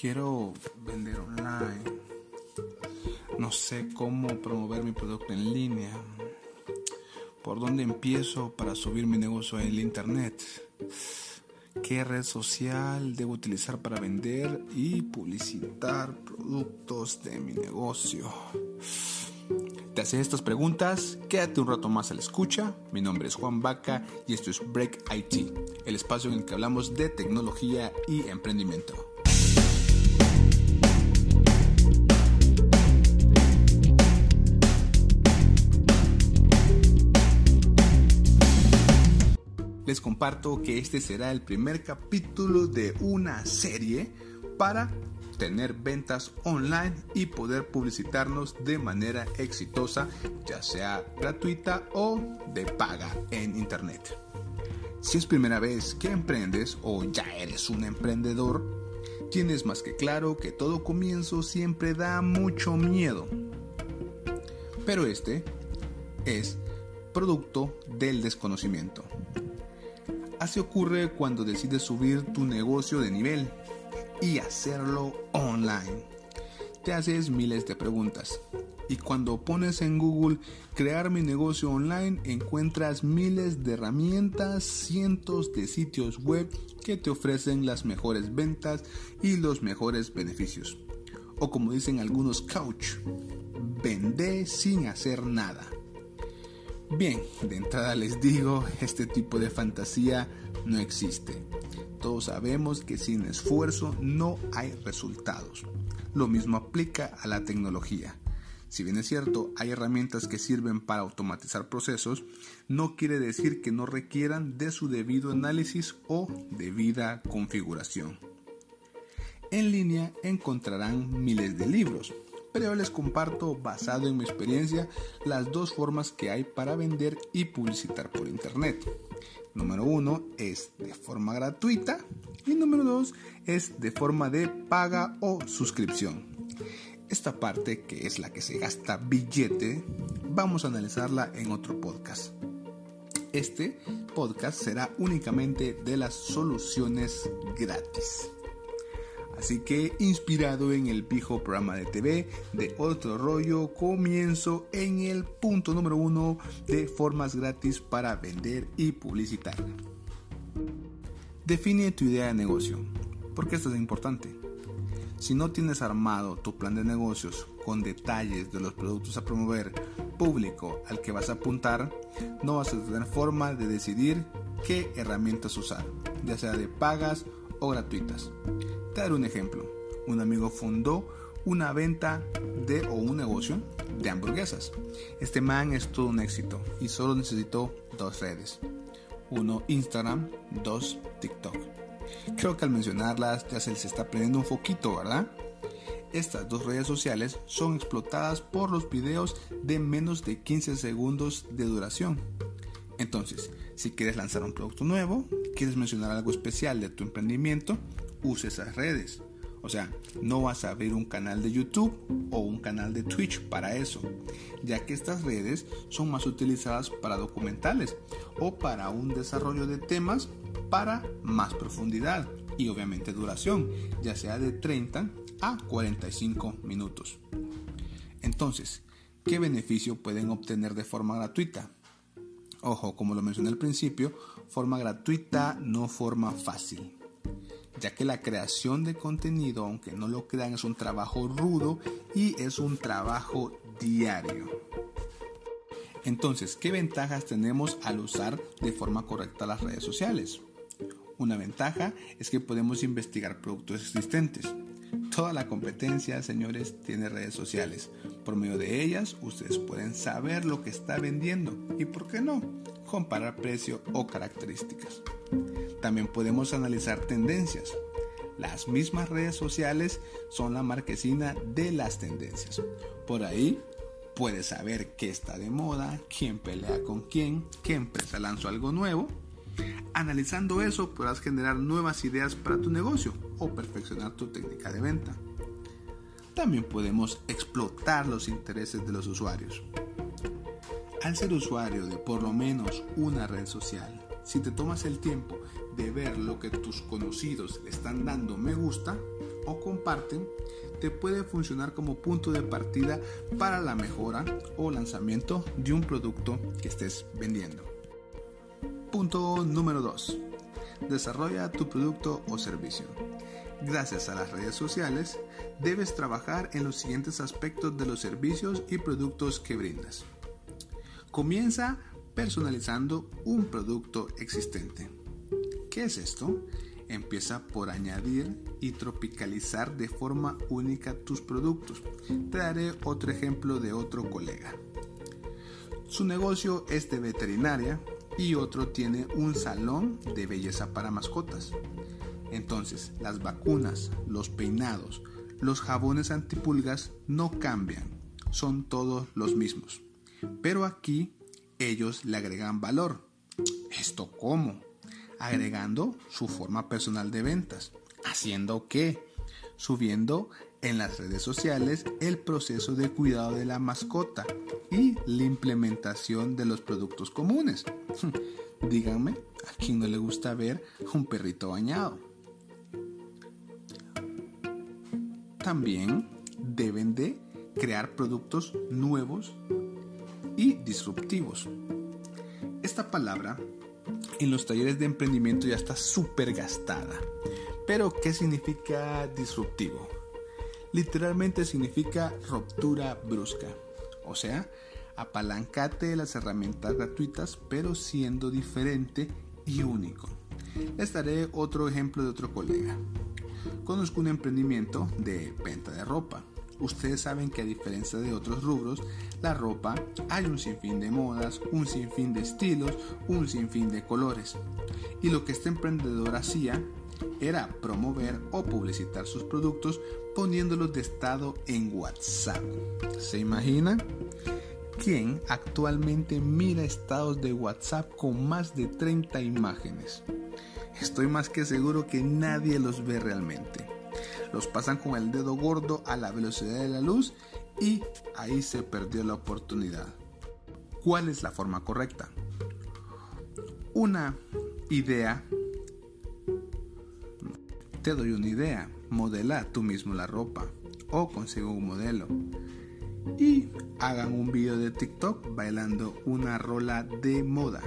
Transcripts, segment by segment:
Quiero vender online. No sé cómo promover mi producto en línea. ¿Por dónde empiezo para subir mi negocio en el internet? ¿Qué red social debo utilizar para vender y publicitar productos de mi negocio? ¿Te haces estas preguntas? Quédate un rato más a la escucha. Mi nombre es Juan Vaca y esto es Break IT, el espacio en el que hablamos de tecnología y emprendimiento. Comparto que este será el primer capítulo de una serie para tener ventas online y poder publicitarnos de manera exitosa, ya sea gratuita o de paga en internet. Si es primera vez que emprendes o ya eres un emprendedor, tienes más que claro que todo comienzo siempre da mucho miedo. Pero este es producto del desconocimiento. Así ocurre cuando decides subir tu negocio de nivel y hacerlo online. Te haces miles de preguntas y cuando pones en Google crear mi negocio online encuentras miles de herramientas, cientos de sitios web que te ofrecen las mejores ventas y los mejores beneficios. O como dicen algunos couch, vende sin hacer nada. Bien, de entrada les digo, este tipo de fantasía no existe. Todos sabemos que sin esfuerzo no hay resultados. Lo mismo aplica a la tecnología. Si bien es cierto, hay herramientas que sirven para automatizar procesos, no quiere decir que no requieran de su debido análisis o debida configuración. En línea encontrarán miles de libros, pero les comparto, basado en mi experiencia, las dos formas que hay para vender y publicitar por Internet. Número uno es de forma gratuita y número dos es de forma de paga o suscripción. Esta parte, que es la que se gasta billete, vamos a analizarla en otro podcast. Este podcast será únicamente de las soluciones gratis. Así que inspirado en el viejo programa de TV de otro rollo, comienzo en el punto número uno de formas gratis para vender y publicitar. Define tu idea de negocio. ¿Por qué esto es importante? Si no tienes armado tu plan de negocios con detalles de los productos a promover, público al que vas a apuntar, no vas a tener forma de decidir qué herramientas usar, ya sea de pagas o gratuitas dar un ejemplo. Un amigo fundó una venta de o un negocio de hamburguesas. Este man es todo un éxito y solo necesitó dos redes. Uno Instagram, dos TikTok. Creo que al mencionarlas ya se está prendiendo un foquito, ¿verdad? Estas dos redes sociales son explotadas por los videos de menos de 15 segundos de duración. Entonces, si quieres lanzar un producto nuevo, quieres mencionar algo especial de tu emprendimiento, use esas redes. O sea, no vas a abrir un canal de YouTube o un canal de Twitch para eso, ya que estas redes son más utilizadas para documentales o para un desarrollo de temas para más profundidad y obviamente duración, ya sea de 30 a 45 minutos. Entonces, ¿qué beneficio pueden obtener de forma gratuita? Ojo, como lo mencioné al principio, forma gratuita, no forma fácil ya que la creación de contenido, aunque no lo crean, es un trabajo rudo y es un trabajo diario. Entonces, ¿qué ventajas tenemos al usar de forma correcta las redes sociales? Una ventaja es que podemos investigar productos existentes. Toda la competencia, señores, tiene redes sociales. Por medio de ellas, ustedes pueden saber lo que está vendiendo y, ¿por qué no?, comparar precio o características. También podemos analizar tendencias. Las mismas redes sociales son la marquesina de las tendencias. Por ahí puedes saber qué está de moda, quién pelea con quién, qué empresa lanzó algo nuevo. Analizando eso podrás generar nuevas ideas para tu negocio o perfeccionar tu técnica de venta. También podemos explotar los intereses de los usuarios. Al ser usuario de por lo menos una red social, si te tomas el tiempo de ver lo que tus conocidos están dando me gusta o comparten te puede funcionar como punto de partida para la mejora o lanzamiento de un producto que estés vendiendo. Punto número 2. Desarrolla tu producto o servicio. Gracias a las redes sociales, debes trabajar en los siguientes aspectos de los servicios y productos que brindas. Comienza personalizando un producto existente. ¿Qué es esto? Empieza por añadir y tropicalizar de forma única tus productos. Te daré otro ejemplo de otro colega. Su negocio es de veterinaria y otro tiene un salón de belleza para mascotas. Entonces, las vacunas, los peinados, los jabones antipulgas no cambian, son todos los mismos. Pero aquí ellos le agregan valor. ¿Esto cómo? agregando su forma personal de ventas. ¿Haciendo qué? Subiendo en las redes sociales el proceso de cuidado de la mascota y la implementación de los productos comunes. Díganme, ¿a quién no le gusta ver un perrito bañado? También deben de crear productos nuevos y disruptivos. Esta palabra en los talleres de emprendimiento ya está súper gastada. Pero, ¿qué significa disruptivo? Literalmente significa ruptura brusca. O sea, apalancate de las herramientas gratuitas, pero siendo diferente y único. Les daré otro ejemplo de otro colega. Conozco un emprendimiento de venta de ropa ustedes saben que a diferencia de otros rubros, la ropa hay un sinfín de modas, un sinfín de estilos, un sinfín de colores. Y lo que este emprendedor hacía era promover o publicitar sus productos poniéndolos de estado en WhatsApp. ¿Se imagina? ¿Quién actualmente mira estados de WhatsApp con más de 30 imágenes? Estoy más que seguro que nadie los ve realmente los pasan con el dedo gordo a la velocidad de la luz y ahí se perdió la oportunidad. ¿Cuál es la forma correcta? Una idea. Te doy una idea. Modela tú mismo la ropa o consigue un modelo. Y hagan un video de TikTok bailando una rola de moda.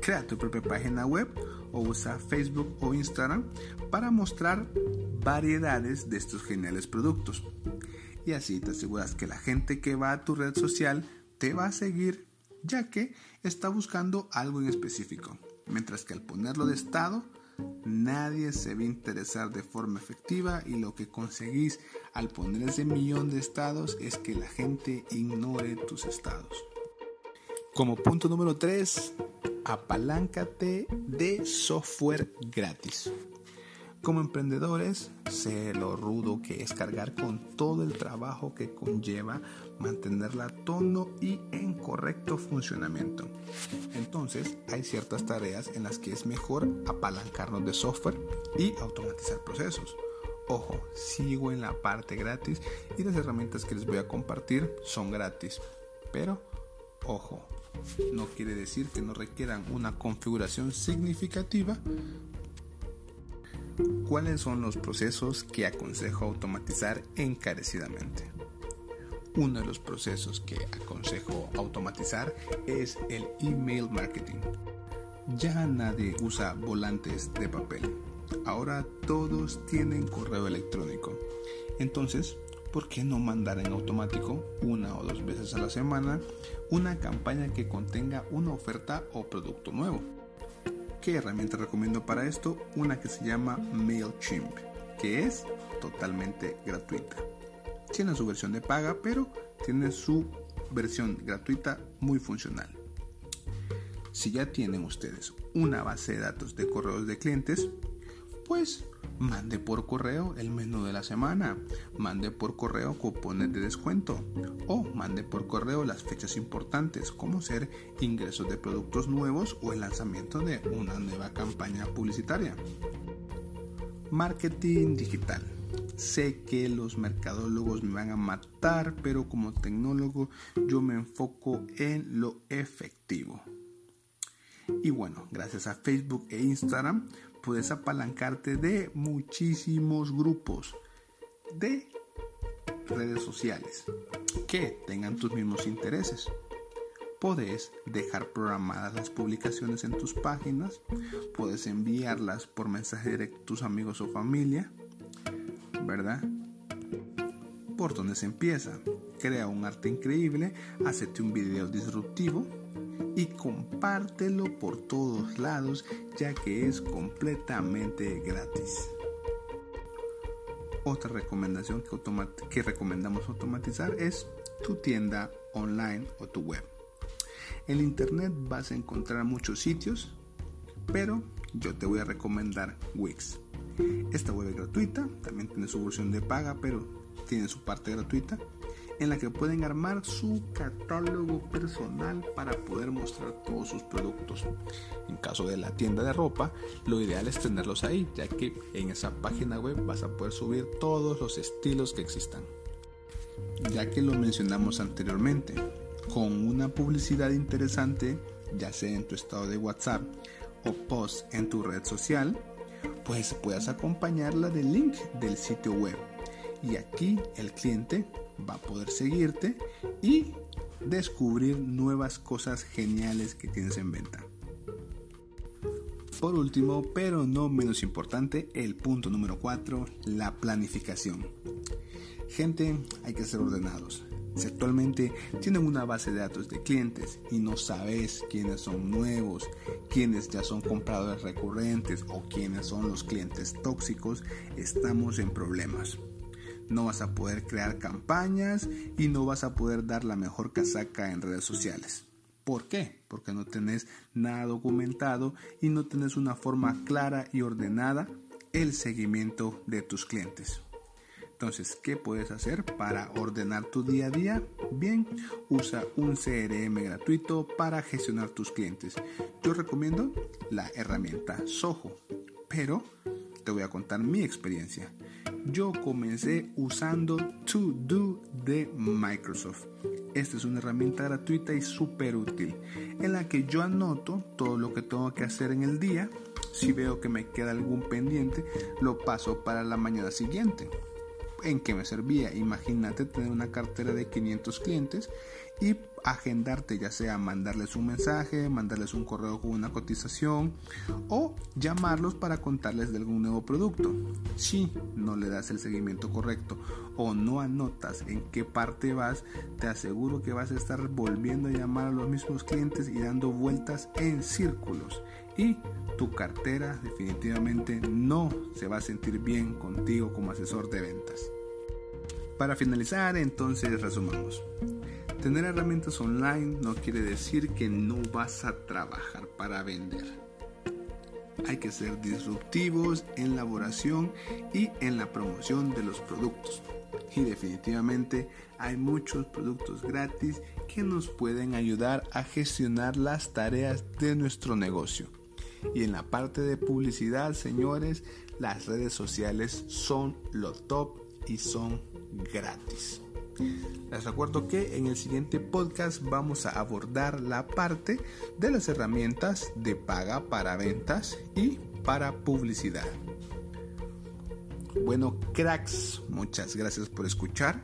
Crea tu propia página web o usa Facebook o Instagram para mostrar variedades de estos geniales productos. Y así te aseguras que la gente que va a tu red social te va a seguir ya que está buscando algo en específico. Mientras que al ponerlo de estado, nadie se va a interesar de forma efectiva y lo que conseguís al poner ese millón de estados es que la gente ignore tus estados. Como punto número 3, apaláncate de software gratis. Como emprendedores, sé lo rudo que es cargar con todo el trabajo que conlleva mantenerla a tono y en correcto funcionamiento. Entonces, hay ciertas tareas en las que es mejor apalancarnos de software y automatizar procesos. Ojo, sigo en la parte gratis y las herramientas que les voy a compartir son gratis. Pero, ojo, no quiere decir que no requieran una configuración significativa ¿Cuáles son los procesos que aconsejo automatizar encarecidamente? Uno de los procesos que aconsejo automatizar es el email marketing. Ya nadie usa volantes de papel. Ahora todos tienen correo electrónico. Entonces, ¿por qué no mandar en automático una o dos veces a la semana una campaña que contenga una oferta o producto nuevo? ¿Qué herramienta recomiendo para esto? Una que se llama MailChimp, que es totalmente gratuita. Tiene su versión de paga, pero tiene su versión gratuita muy funcional. Si ya tienen ustedes una base de datos de correos de clientes, pues mande por correo el menú de la semana, mande por correo cupones de descuento o mande por correo las fechas importantes como ser ingresos de productos nuevos o el lanzamiento de una nueva campaña publicitaria. Marketing digital. Sé que los mercadólogos me van a matar, pero como tecnólogo yo me enfoco en lo efectivo. Y bueno, gracias a Facebook e Instagram puedes apalancarte de muchísimos grupos de redes sociales que tengan tus mismos intereses. Puedes dejar programadas las publicaciones en tus páginas, puedes enviarlas por mensaje directo a tus amigos o familia, ¿verdad? Por donde se empieza. Crea un arte increíble, hazte un video disruptivo y compártelo por todos lados ya que es completamente gratis. Otra recomendación que, que recomendamos automatizar es tu tienda online o tu web. En internet vas a encontrar muchos sitios, pero yo te voy a recomendar Wix. Esta web es gratuita, también tiene su versión de paga, pero tiene su parte gratuita en la que pueden armar su catálogo personal para poder mostrar todos sus productos. En caso de la tienda de ropa, lo ideal es tenerlos ahí, ya que en esa página web vas a poder subir todos los estilos que existan. Ya que lo mencionamos anteriormente, con una publicidad interesante, ya sea en tu estado de WhatsApp o post en tu red social, pues puedes acompañarla del link del sitio web. Y aquí el cliente va a poder seguirte y descubrir nuevas cosas geniales que tienes en venta. Por último, pero no menos importante, el punto número 4, la planificación. Gente, hay que ser ordenados. Si actualmente tienen una base de datos de clientes y no sabes quiénes son nuevos, quiénes ya son compradores recurrentes o quiénes son los clientes tóxicos, estamos en problemas no vas a poder crear campañas y no vas a poder dar la mejor casaca en redes sociales. ¿Por qué? Porque no tenés nada documentado y no tenés una forma clara y ordenada el seguimiento de tus clientes. Entonces, ¿qué puedes hacer para ordenar tu día a día? Bien, usa un CRM gratuito para gestionar tus clientes. Yo recomiendo la herramienta Soho, pero te voy a contar mi experiencia yo comencé usando To Do de Microsoft. Esta es una herramienta gratuita y súper útil en la que yo anoto todo lo que tengo que hacer en el día. Si veo que me queda algún pendiente, lo paso para la mañana siguiente. ¿En qué me servía? Imagínate tener una cartera de 500 clientes y agendarte, ya sea mandarles un mensaje, mandarles un correo con una cotización o llamarlos para contarles de algún nuevo producto. Si no le das el seguimiento correcto o no anotas en qué parte vas, te aseguro que vas a estar volviendo a llamar a los mismos clientes y dando vueltas en círculos. Y tu cartera definitivamente no se va a sentir bien contigo como asesor de ventas. Para finalizar, entonces resumamos. Tener herramientas online no quiere decir que no vas a trabajar para vender. Hay que ser disruptivos en la elaboración y en la promoción de los productos. Y definitivamente hay muchos productos gratis que nos pueden ayudar a gestionar las tareas de nuestro negocio. Y en la parte de publicidad, señores, las redes sociales son lo top y son gratis. Les recuerdo que en el siguiente podcast vamos a abordar la parte de las herramientas de paga para ventas y para publicidad. Bueno, cracks, muchas gracias por escuchar.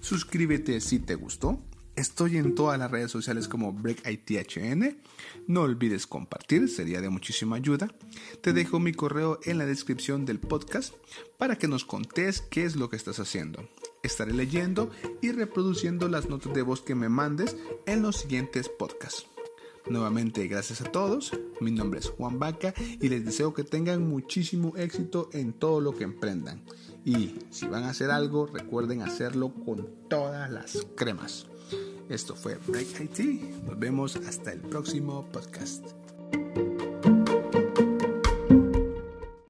Suscríbete si te gustó. Estoy en todas las redes sociales como BreakITHN. No olvides compartir, sería de muchísima ayuda. Te dejo mi correo en la descripción del podcast para que nos contes qué es lo que estás haciendo. Estaré leyendo y reproduciendo las notas de voz que me mandes en los siguientes podcasts. Nuevamente, gracias a todos. Mi nombre es Juan Vaca y les deseo que tengan muchísimo éxito en todo lo que emprendan. Y si van a hacer algo, recuerden hacerlo con todas las cremas. Esto fue Break IT. Nos vemos hasta el próximo podcast.